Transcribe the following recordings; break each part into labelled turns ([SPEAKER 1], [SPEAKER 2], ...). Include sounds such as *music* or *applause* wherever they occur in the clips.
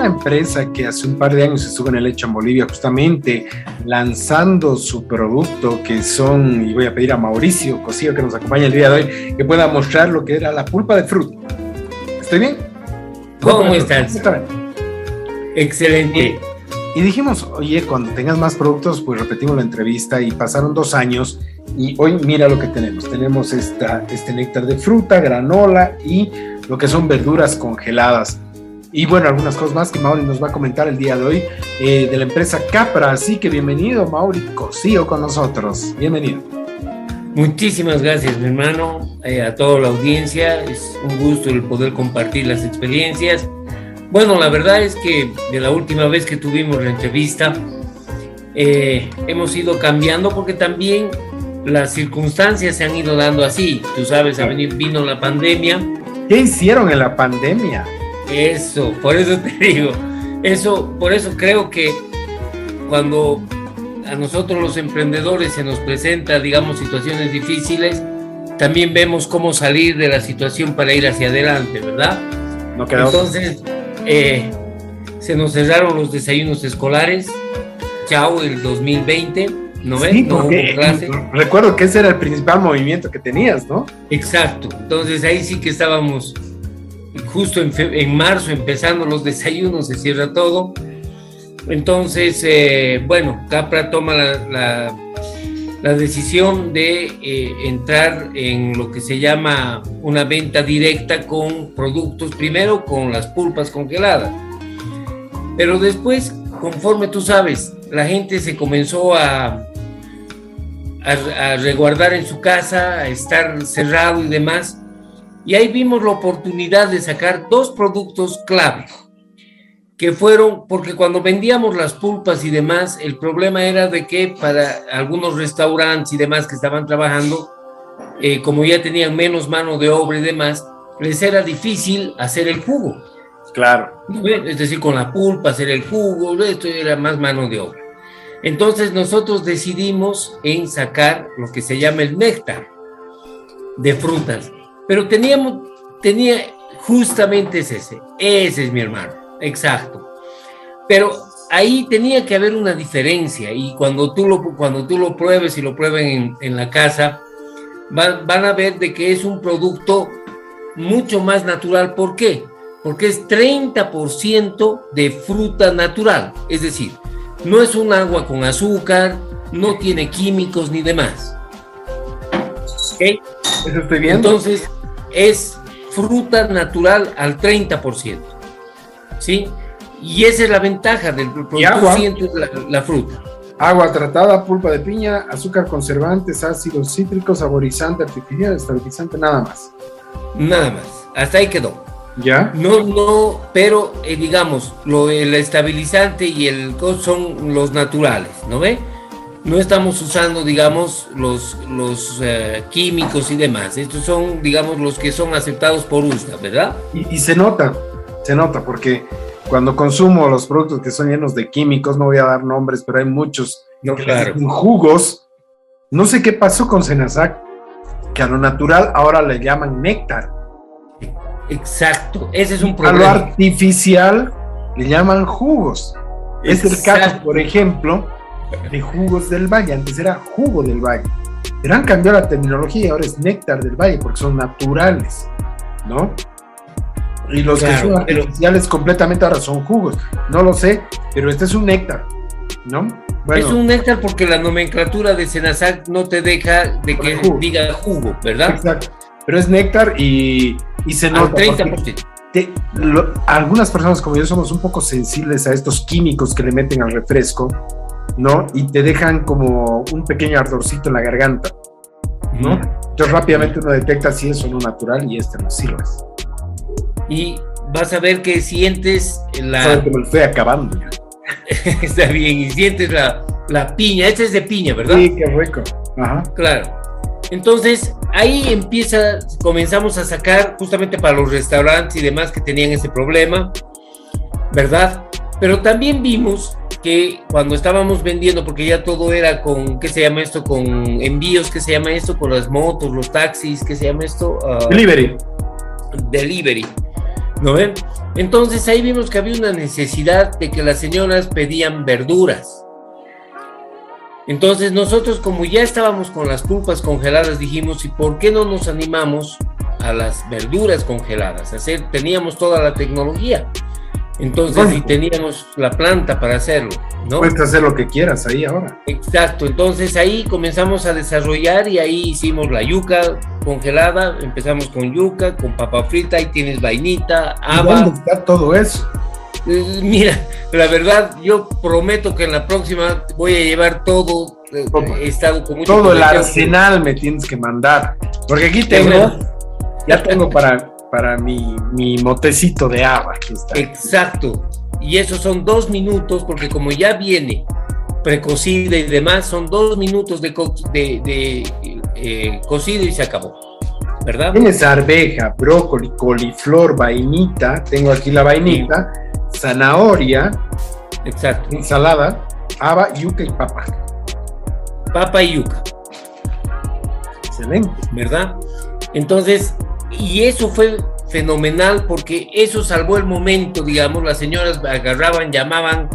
[SPEAKER 1] una empresa que hace un par de años estuvo en el hecho en Bolivia, justamente lanzando su producto, que son, y voy a pedir a Mauricio Cosío que nos acompañe el día de hoy, que pueda mostrar lo que era la pulpa de fruta. ¿Estoy bien?
[SPEAKER 2] ¿Cómo estás? Excelente.
[SPEAKER 1] Y dijimos, oye, cuando tengas más productos, pues repetimos la entrevista y pasaron dos años y hoy mira lo que tenemos. Tenemos esta, este néctar de fruta, granola y lo que son verduras congeladas. Y bueno, algunas cosas más que Mauri nos va a comentar el día de hoy eh, de la empresa Capra. Así que bienvenido, Mauri Cosío, con nosotros. Bienvenido.
[SPEAKER 2] Muchísimas gracias, mi hermano, eh, a toda la audiencia. Es un gusto el poder compartir las experiencias bueno, la verdad es que de la última vez que tuvimos la entrevista, eh, hemos ido cambiando porque también las circunstancias se han ido dando así. Tú sabes, vino la pandemia.
[SPEAKER 1] ¿Qué hicieron en la pandemia?
[SPEAKER 2] Eso, por eso te *laughs* digo. Eso, por eso creo que cuando a nosotros los emprendedores se nos presenta, digamos, situaciones difíciles, también vemos cómo salir de la situación para ir hacia adelante, ¿verdad? No. Entonces, eh, se nos cerraron los desayunos escolares. Chao, el 2020. ¿No ves?
[SPEAKER 1] recuerdo que ese era el principal movimiento que tenías, ¿no?
[SPEAKER 2] Exacto. Entonces ahí sí que estábamos justo en, marzo empezando los desayunos, se cierra todo. Entonces, eh, bueno, Capra toma la, la, decisión de eh, entrar en lo que se llama una venta directa con productos, primero con las pulpas congeladas, pero después, conforme tú sabes, la gente se comenzó a, a, reguardar en su casa, a estar cerrado y demás, y ahí vimos la oportunidad de sacar dos productos clave que fueron, porque cuando vendíamos las pulpas y demás, el problema era de que para algunos restaurantes y demás que estaban trabajando, eh, como ya tenían menos mano de obra y demás, les era difícil hacer el jugo.
[SPEAKER 1] Claro.
[SPEAKER 2] Es decir, con la pulpa, hacer el jugo, esto era más mano de obra. Entonces nosotros decidimos en sacar lo que se llama el néctar de frutas. Pero teníamos, tenía, justamente ese, ese es mi hermano, exacto. Pero ahí tenía que haber una diferencia y cuando tú lo, cuando tú lo pruebes y lo prueben en, en la casa, van, a ver de que es un producto mucho más natural. ¿Por qué? Porque es 30% de fruta natural. Es decir, no es un agua con azúcar, no tiene químicos ni demás. ¿Ok? Eso estoy viendo. Entonces, es fruta natural al 30%. ¿Sí? Y esa es la ventaja del producto, la, la fruta.
[SPEAKER 1] Agua tratada, pulpa de piña, azúcar conservantes, ácidos cítricos, saborizante artificial, estabilizante, nada más.
[SPEAKER 2] Nada más. Hasta ahí quedó.
[SPEAKER 1] ¿Ya?
[SPEAKER 2] No, no, pero eh, digamos, lo, el estabilizante y el son los naturales, ¿no ve? No estamos usando, digamos, los, los eh, químicos y demás. Estos son, digamos, los que son aceptados por USDA, ¿verdad?
[SPEAKER 1] Y, y se nota, se nota, porque cuando consumo los productos que son llenos de químicos, no voy a dar nombres, pero hay muchos
[SPEAKER 2] no, claro.
[SPEAKER 1] jugos. No sé qué pasó con Senasac, que a lo natural ahora le llaman néctar.
[SPEAKER 2] Exacto, ese es un problema.
[SPEAKER 1] A lo artificial le llaman jugos. Es el caso, por ejemplo, de jugos del valle. Antes era jugo del valle. Pero han cambiado la terminología y ahora es néctar del valle porque son naturales, ¿no? Y los que son artificiales completamente ahora son jugos. No lo sé, pero este es un néctar, ¿no?
[SPEAKER 2] es un néctar porque la nomenclatura de Senasac no te deja de que diga jugo, ¿verdad?
[SPEAKER 1] Exacto. Pero es néctar y, y se nota. 30%. algunas personas como yo somos un poco sensibles a estos químicos que le meten al refresco, ¿no? Y te dejan como un pequeño ardorcito en la garganta, ¿no? Entonces rápidamente uno detecta si es o no natural y este no sirve
[SPEAKER 2] y vas a ver que sientes la...
[SPEAKER 1] que me lo estoy acabando *laughs*
[SPEAKER 2] Está bien, y sientes la, la piña, este es de piña, ¿verdad?
[SPEAKER 1] Sí, qué rico.
[SPEAKER 2] Ajá. Claro. Entonces, ahí empieza, comenzamos a sacar justamente para los restaurantes y demás que tenían ese problema, ¿verdad? Pero también vimos que cuando estábamos vendiendo, porque ya todo era con, ¿qué se llama esto? Con envíos, ¿qué se llama esto? Con las motos, los taxis, ¿qué se llama esto?
[SPEAKER 1] Uh, delivery.
[SPEAKER 2] Delivery ¿No ven? Entonces ahí vimos que había una necesidad de que las señoras pedían verduras. Entonces nosotros como ya estábamos con las pulpas congeladas dijimos, ¿y por qué no nos animamos a las verduras congeladas? Hacer, teníamos toda la tecnología. Entonces, y teníamos la planta para hacerlo, ¿no?
[SPEAKER 1] Puedes hacer lo que quieras ahí ahora.
[SPEAKER 2] Exacto, entonces ahí comenzamos a desarrollar y ahí hicimos la yuca congelada, empezamos con yuca, con papa frita, ahí tienes vainita, haba.
[SPEAKER 1] ¿Dónde está todo eso?
[SPEAKER 2] Eh, mira, la verdad, yo prometo que en la próxima voy a llevar todo. Eh, he estado con mucho
[SPEAKER 1] Todo el arsenal me tienes que mandar. Porque aquí tengo, ya tengo para para mi, mi motecito de agua.
[SPEAKER 2] Exacto. Y esos son dos minutos, porque como ya viene precocida y demás, son dos minutos de, de, eh, cocido y se acabó. ¿Verdad?
[SPEAKER 1] Tienes arveja, brócoli, coliflor, vainita, tengo aquí la vainita, zanahoria,
[SPEAKER 2] Exacto.
[SPEAKER 1] ensalada, haba, yuca y papa.
[SPEAKER 2] Papa y yuca.
[SPEAKER 1] Excelente.
[SPEAKER 2] ¿Verdad? Entonces, y eso fue fenomenal porque eso salvó el momento, digamos, las señoras agarraban, llamaban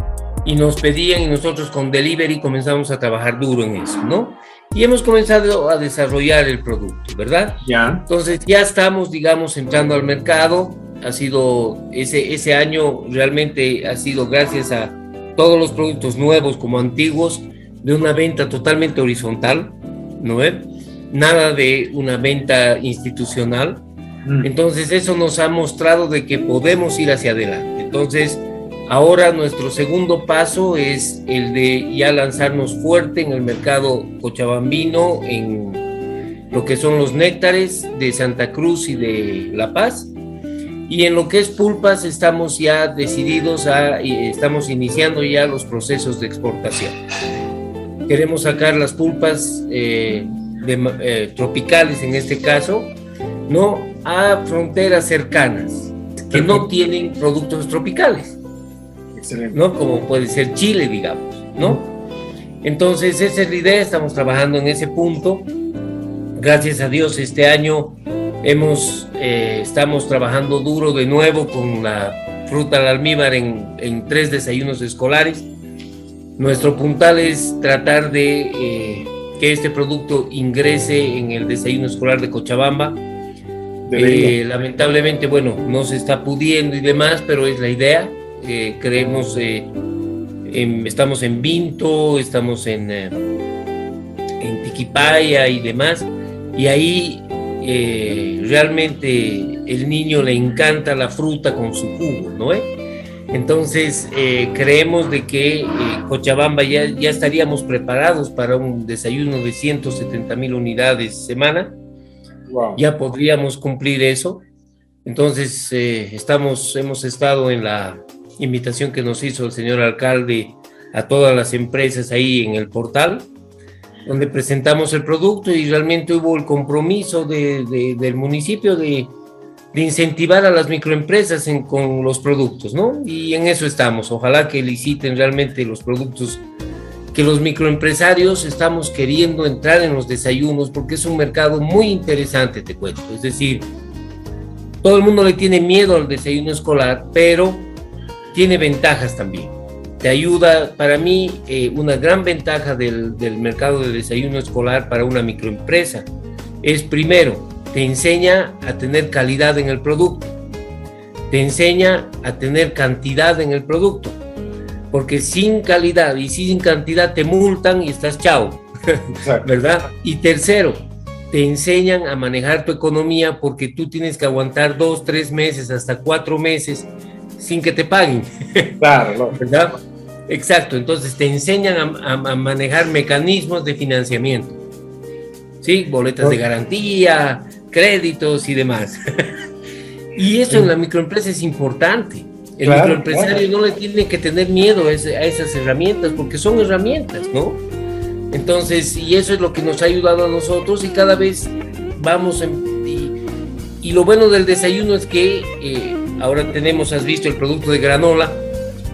[SPEAKER 2] y nos pedían y nosotros con delivery comenzamos a trabajar duro en eso, ¿no? Y hemos comenzado a desarrollar el producto, ¿verdad?
[SPEAKER 1] Ya.
[SPEAKER 2] Entonces ya estamos, digamos, entrando al mercado. Ha sido ese, ese año realmente ha sido gracias a todos los productos nuevos como antiguos de una venta totalmente horizontal, ¿no? Nada de una venta institucional. Entonces eso nos ha mostrado de que podemos ir hacia adelante. Entonces ahora nuestro segundo paso es el de ya lanzarnos fuerte en el mercado cochabambino, en lo que son los néctares de Santa Cruz y de La Paz. Y en lo que es pulpas estamos ya decididos a, estamos iniciando ya los procesos de exportación. Queremos sacar las pulpas eh, eh, tropicales en este caso, ¿no? A fronteras cercanas que no tienen productos tropicales. Excelente. ¿No? Como puede ser Chile, digamos, ¿no? Entonces, esa es la idea, estamos trabajando en ese punto. Gracias a Dios, este año hemos, eh, estamos trabajando duro de nuevo con la fruta al almíbar en, en tres desayunos escolares. Nuestro puntal es tratar de eh, que este producto ingrese en el desayuno escolar de Cochabamba eh, lamentablemente, bueno, no se está pudiendo y demás, pero es la idea. Eh, creemos, eh, estamos en Vinto, estamos en, en Tiquipaya y demás, y ahí realmente el niño le encanta la fruta con su jugo, ¿no? Entonces, creemos de que Cochabamba ya, ya estaríamos preparados para un desayuno de 170 mil unidades semana ya podríamos cumplir eso. Entonces, eh, estamos, hemos estado en la invitación que nos hizo el señor alcalde a todas las empresas ahí en el portal, donde presentamos el producto y realmente hubo el compromiso del municipio de, incentivar a las microempresas con los productos, ¿no? Y en eso estamos. Ojalá que liciten realmente los productos que los microempresarios estamos queriendo entrar en los desayunos porque es un mercado muy interesante, te cuento. Es decir, todo el mundo le tiene miedo al desayuno escolar, pero tiene ventajas también. Te ayuda, para mí, eh, una gran ventaja del, del mercado de desayuno escolar para una microempresa es primero, te enseña a tener calidad en el producto, te enseña a tener cantidad en el producto porque sin calidad y sin cantidad te multan y estás chao, ¿verdad? Y tercero, te enseñan a manejar tu economía porque tú tienes que aguantar dos, tres meses, hasta cuatro meses sin que te paguen. *laughs* Claro, ¿verdad? Exacto, entonces te enseñan a, manejar mecanismos de financiamiento, ¿sí? Boletas de garantía, créditos y demás. *laughs* y eso en la microempresa es importante. El microempresario no le tiene que tener miedo a, esas herramientas porque son herramientas, ¿no? Entonces, y eso es lo que nos ha ayudado a nosotros y cada vez vamos y, lo bueno del desayuno es que eh, ahora tenemos, has visto el producto de granola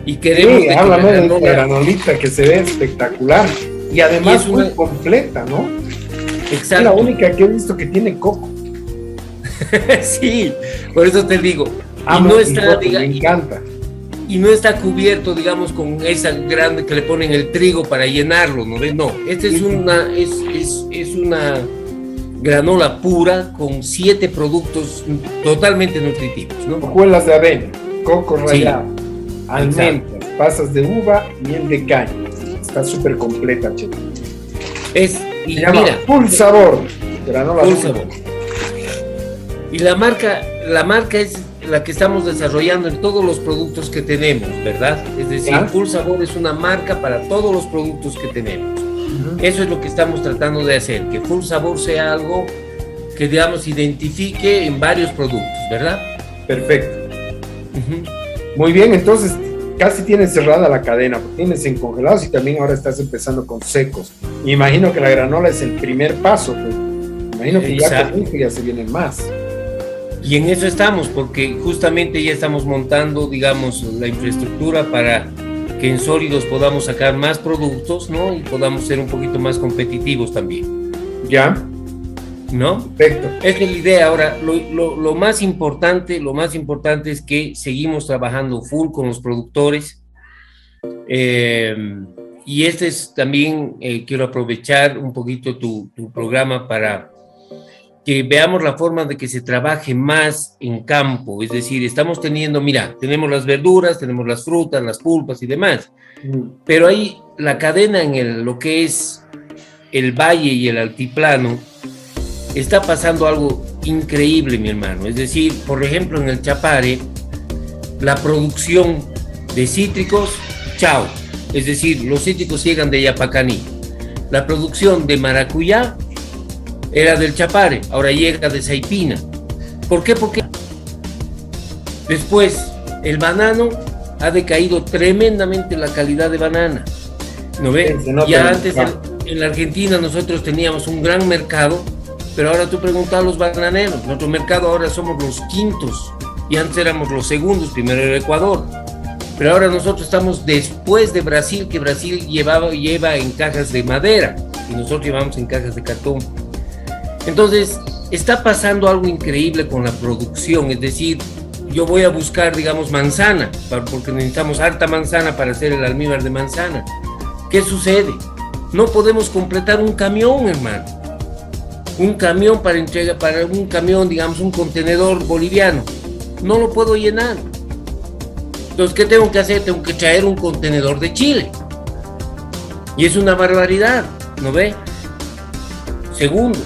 [SPEAKER 2] y queremos
[SPEAKER 1] sí, háblame de granolita que se ve espectacular y además muy completa, ¿no? Exacto. Es la única que he visto que tiene coco. *laughs*
[SPEAKER 2] sí, por eso te digo, y no está, me encanta. Y, no está cubierto, digamos, con esa grande que le ponen el trigo para llenarlo, ¿no? No, esta es una, es, es, es una granola pura con siete productos totalmente nutritivos, ¿no?
[SPEAKER 1] Hojuelas de avena, coco rallado, almendras, pasas de uva, miel de caña. Está súper completa, che.
[SPEAKER 2] Es,
[SPEAKER 1] y mira, full sabor, granola full sabor.
[SPEAKER 2] Y la marca, la marca es la que estamos desarrollando en todos los productos que tenemos, ¿verdad? Es decir, Full Sabor es una marca para todos los productos que tenemos. Eso es lo que estamos tratando de hacer, que Full Sabor sea algo que, digamos, identifique en varios productos, ¿verdad?
[SPEAKER 1] Perfecto. Muy bien, entonces casi tienes cerrada la cadena, tienes en congelados y también ahora estás empezando con secos. Me imagino que la granola es el primer paso, pues. imagino que ya ya se vienen más.
[SPEAKER 2] Y en eso estamos, porque justamente ya estamos montando, digamos, la infraestructura para que en sólidos podamos sacar más productos, ¿no? Y podamos ser un poquito más competitivos también.
[SPEAKER 1] ¿Ya?
[SPEAKER 2] ¿No?
[SPEAKER 1] Perfecto.
[SPEAKER 2] Esa es la idea. Ahora, lo, más importante, lo más importante es que seguimos trabajando full con los productores. Eh, y este es también, eh, quiero aprovechar un poquito tu, tu programa para que veamos la forma de que se trabaje más en campo, es decir, estamos teniendo, mira, tenemos las verduras, tenemos las frutas, las pulpas y demás, pero ahí la cadena en el, lo que es el valle y el altiplano, está pasando algo increíble, mi hermano, es decir, por ejemplo, en el Chapare, la producción de cítricos, chao, es decir, los cítricos llegan de Yapacaní, la producción de maracuyá, era del Chapare, ahora llega de Saipina. ¿Por qué? Porque después el banano ha decaído tremendamente la calidad de banana. ¿No ves? ya antes en, la Argentina nosotros teníamos un gran mercado, pero ahora tú preguntas a los bananeros, nuestro mercado ahora somos los quintos y antes éramos los segundos, primero era Ecuador. Pero ahora nosotros estamos después de Brasil, que Brasil llevaba, lleva en cajas de madera y nosotros llevamos en cajas de cartón. Entonces, está pasando algo increíble con la producción, es decir, yo voy a buscar, digamos, manzana, porque necesitamos harta manzana para hacer el almíbar de manzana. ¿Qué sucede? No podemos completar un camión, hermano. Un camión para entrega, para un camión, digamos, un contenedor boliviano. No lo puedo llenar. Entonces, ¿qué tengo que hacer? Tengo que traer un contenedor de Chile. Y es una barbaridad, ¿no ve? Segundo,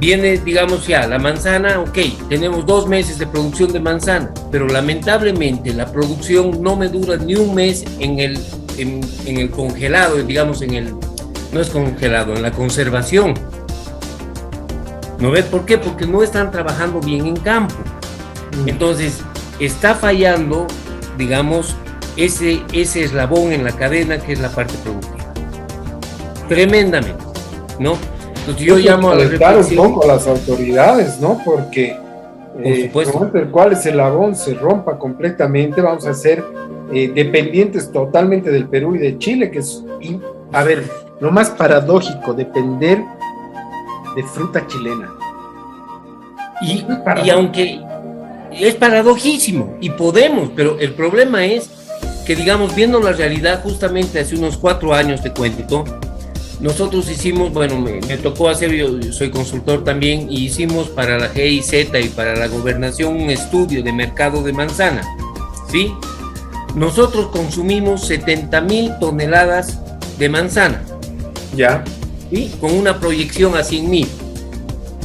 [SPEAKER 2] viene, digamos ya, la manzana, ok, tenemos dos meses de producción de manzana, pero lamentablemente la producción no me dura ni un mes en el, en, el congelado, digamos, en el, no es congelado, en la conservación. ¿No ves por qué? Porque no están trabajando bien en campo. Mm. Entonces, está fallando, digamos, ese, ese eslabón en la cadena que es la parte productiva. Tremendamente, ¿no?
[SPEAKER 1] Pues yo llamo a un poco a las autoridades, ¿no? Porque eh, el cual ese labón se rompa completamente, vamos a ser eh, dependientes totalmente del Perú y de Chile, que es, a ver, lo más paradójico, depender de fruta chilena.
[SPEAKER 2] Y, y aunque es paradojísimo, y podemos, pero el problema es que, digamos, viendo la realidad, justamente hace unos cuatro años, te cuento, nosotros hicimos, bueno, me, tocó hacer, yo, soy consultor también, y hicimos para la GIZ y para la gobernación un estudio de mercado de manzana, ¿sí? Nosotros consumimos 70 mil toneladas de manzana.
[SPEAKER 1] Ya.
[SPEAKER 2] ¿Sí? Con una proyección a 100 mil.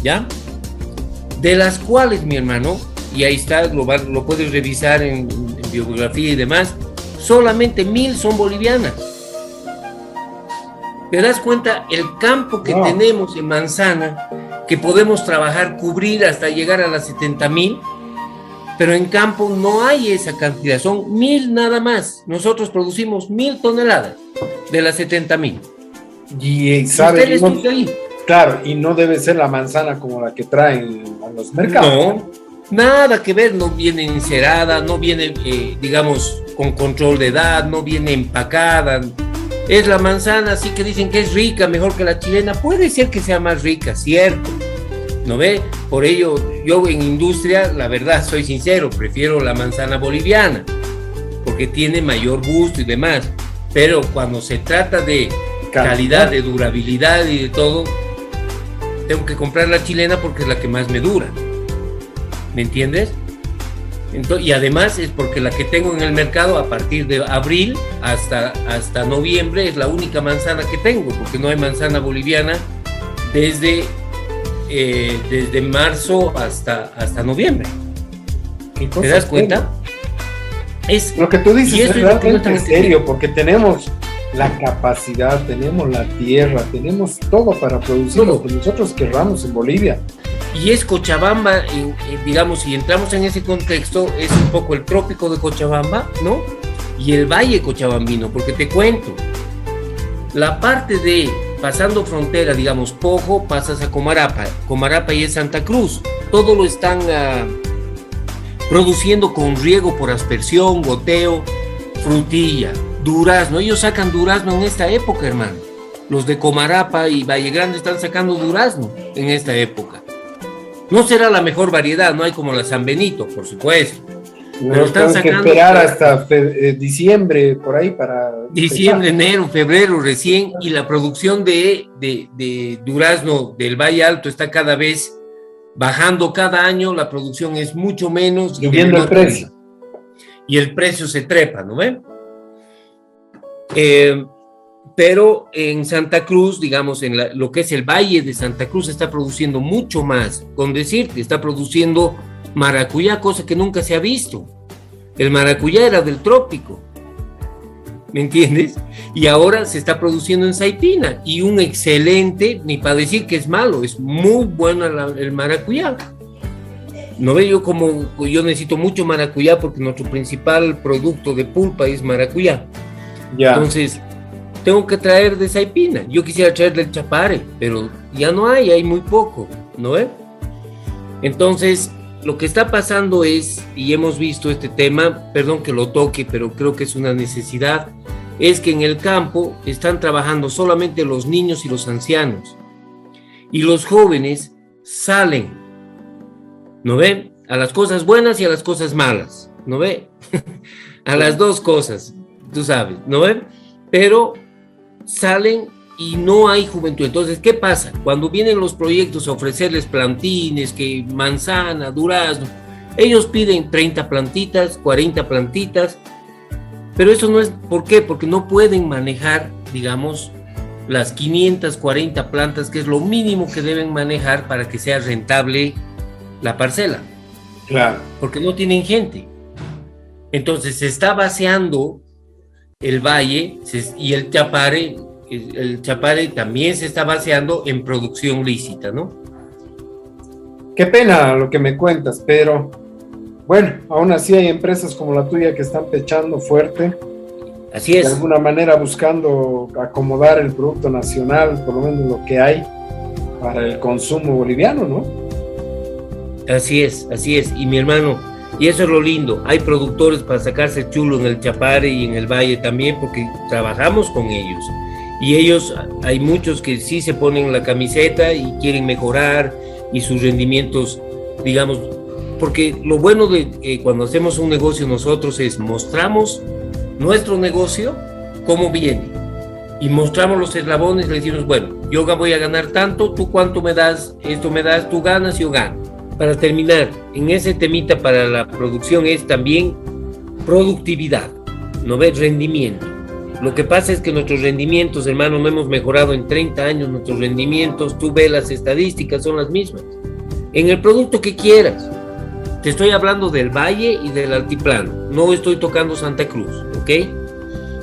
[SPEAKER 2] ¿Ya? De las cuales, mi hermano, y ahí está, lo, lo puedes revisar en, en biografía y demás, solamente mil son bolivianas. ¿Te das cuenta el campo que tenemos en manzana, que podemos trabajar, cubrir hasta llegar a las 70 mil? Pero en campo no hay esa cantidad, son mil nada más. Nosotros producimos mil toneladas de las 70 mil.
[SPEAKER 1] Y, sabe, claro, y no debe ser la manzana como la que traen a los mercados.
[SPEAKER 2] No, nada que ver, no viene encerada, no viene, eh, digamos, con control de edad, no viene empacada, es la manzana, así que dicen que es rica, mejor que la chilena. Puede ser que sea más rica, cierto. ¿No ve? Por ello, yo en industria, la verdad, soy sincero, prefiero la manzana boliviana, porque tiene mayor gusto y demás. Pero cuando se trata de calidad, de durabilidad y de todo, tengo que comprar la chilena porque es la que más me dura. ¿Me entiendes? Y además es porque la que tengo en el mercado a partir de abril hasta, hasta noviembre es la única manzana que tengo, porque no hay manzana boliviana desde, eh, desde marzo hasta, hasta noviembre. ¿Te das cuenta?
[SPEAKER 1] Es, lo que tú dices es realmente en serio, porque tenemos la capacidad, tenemos la tierra, tenemos todo para producir lo que nosotros querramos en Bolivia.
[SPEAKER 2] Y es Cochabamba, digamos, si entramos en ese contexto, es un poco el trópico de Cochabamba, ¿no? Y el valle cochabambino, porque te cuento, la parte de pasando frontera, digamos, Pojo, pasas a Comarapa, Comarapa y es Santa Cruz, todo lo están ah, produciendo con riego por aspersión, goteo, frutilla, durazno, ellos sacan durazno en esta época, hermano. Los de Comarapa y Valle Grande están sacando durazno en esta época. No será la mejor variedad, no hay como la San Benito, por supuesto.
[SPEAKER 1] pero están sacando. Que esperar hasta eh, diciembre, por ahí, para.
[SPEAKER 2] Diciembre, enero, febrero recién, y la producción de, de, durazno del Valle Alto está cada vez bajando cada año, la producción es mucho menos.
[SPEAKER 1] Subiendo el precio.
[SPEAKER 2] Y el precio se trepa, ¿no ven? Eh, pero en Santa Cruz, digamos, en lo que es el Valle de Santa Cruz, está produciendo mucho más. Con decirte, está produciendo maracuyá, cosa que nunca se ha visto. El maracuyá era del trópico, ¿me entiendes? Y ahora se está produciendo en Saipina y un excelente, ni para decir que es malo, es muy bueno el maracuyá. No veo yo como yo necesito mucho maracuyá porque nuestro principal producto de pulpa es maracuyá. Ya. Entonces, tengo que traer de Saipina. Yo quisiera traer del Chapare, pero ya no hay, hay muy poco, ¿no es? Entonces, lo que está pasando es, y hemos visto este tema, perdón que lo toque, pero creo que es una necesidad, es que en el campo están trabajando solamente los niños y los ancianos. Y los jóvenes salen, ¿no ven? A las cosas buenas y a las cosas malas, ¿no ve? *laughs* a las dos cosas, tú sabes, ¿no ven? Pero salen y no hay juventud. Entonces, ¿qué pasa? Cuando vienen los proyectos a ofrecerles plantines, que manzana, durazno, ellos piden 30 plantitas, 40 plantitas, pero eso no es, ¿por qué? Porque no pueden manejar, digamos, las 540 plantas, que es lo mínimo que deben manejar para que sea rentable la parcela.
[SPEAKER 1] Claro.
[SPEAKER 2] Porque no tienen gente. Entonces se está vaciando el valle y el chapare, el chapare también se está baseando en producción lícita, ¿no?
[SPEAKER 1] Qué pena lo que me cuentas, pero bueno, aún así hay empresas como la tuya que están pechando fuerte.
[SPEAKER 2] Así es.
[SPEAKER 1] De alguna manera buscando acomodar el producto nacional, por lo menos lo que hay para el consumo boliviano, ¿no?
[SPEAKER 2] Así es, así es. Y mi hermano, y eso es lo lindo. Hay productores para sacarse chulo en el Chapare y en el Valle también porque trabajamos con ellos. Y ellos, hay muchos que sí se ponen la camiseta y quieren mejorar y sus rendimientos, digamos, porque lo bueno de cuando hacemos un negocio nosotros es mostramos nuestro negocio, cómo viene. Y mostramos los eslabones, le decimos, bueno, yo voy a ganar tanto, tú cuánto me das, esto me das, tú ganas, yo gano para terminar, en ese temita para la producción es también productividad, no ves rendimiento. Lo que pasa es que nuestros rendimientos, hermano, no hemos mejorado en 30 años nuestros rendimientos, tú ves las estadísticas, son las mismas. En el producto que quieras, te estoy hablando del valle y del altiplano, no estoy tocando Santa Cruz, ¿ok?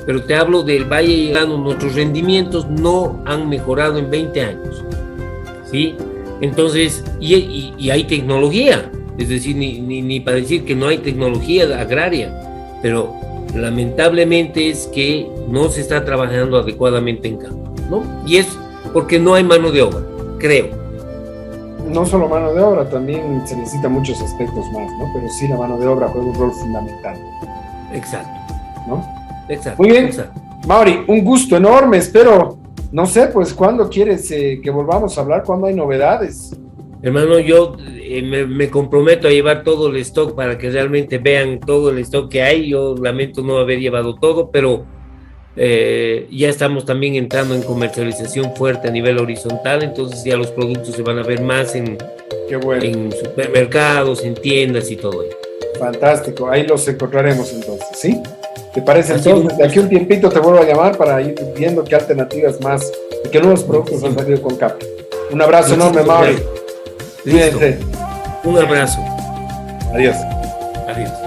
[SPEAKER 2] Pero te hablo del valle y el nuestros rendimientos no han mejorado en 20 años, ¿sí? Entonces, y, hay tecnología, es decir, ni, ni, para decir que no hay tecnología agraria, pero lamentablemente es que no se está trabajando adecuadamente en campo, ¿no? Y es porque no hay mano de obra, creo.
[SPEAKER 1] No solo mano de obra, también se necesita muchos aspectos más, ¿no? Pero sí la mano de obra juega un rol fundamental.
[SPEAKER 2] Exacto.
[SPEAKER 1] ¿No?
[SPEAKER 2] Exacto.
[SPEAKER 1] Muy bien. Mauri, un gusto enorme, espero no sé, pues, ¿cuándo quieres eh, que volvamos a hablar? ¿Cuándo hay novedades?
[SPEAKER 2] Hermano, yo eh, me, comprometo a llevar todo el stock para que realmente vean todo el stock que hay. Yo lamento no haber llevado todo, pero eh, ya estamos también entrando en comercialización fuerte a nivel horizontal, entonces ya los productos se van a ver más en, en supermercados, en tiendas y todo ello.
[SPEAKER 1] Fantástico, ahí los encontraremos entonces, ¿sí? ¿Te parece entonces? De aquí un tiempito te vuelvo a llamar para ir viendo qué alternativas más y qué nuevos productos han salido con Capri. Un abrazo enorme, Mauri.
[SPEAKER 2] Un abrazo.
[SPEAKER 1] Adiós.
[SPEAKER 2] Adiós.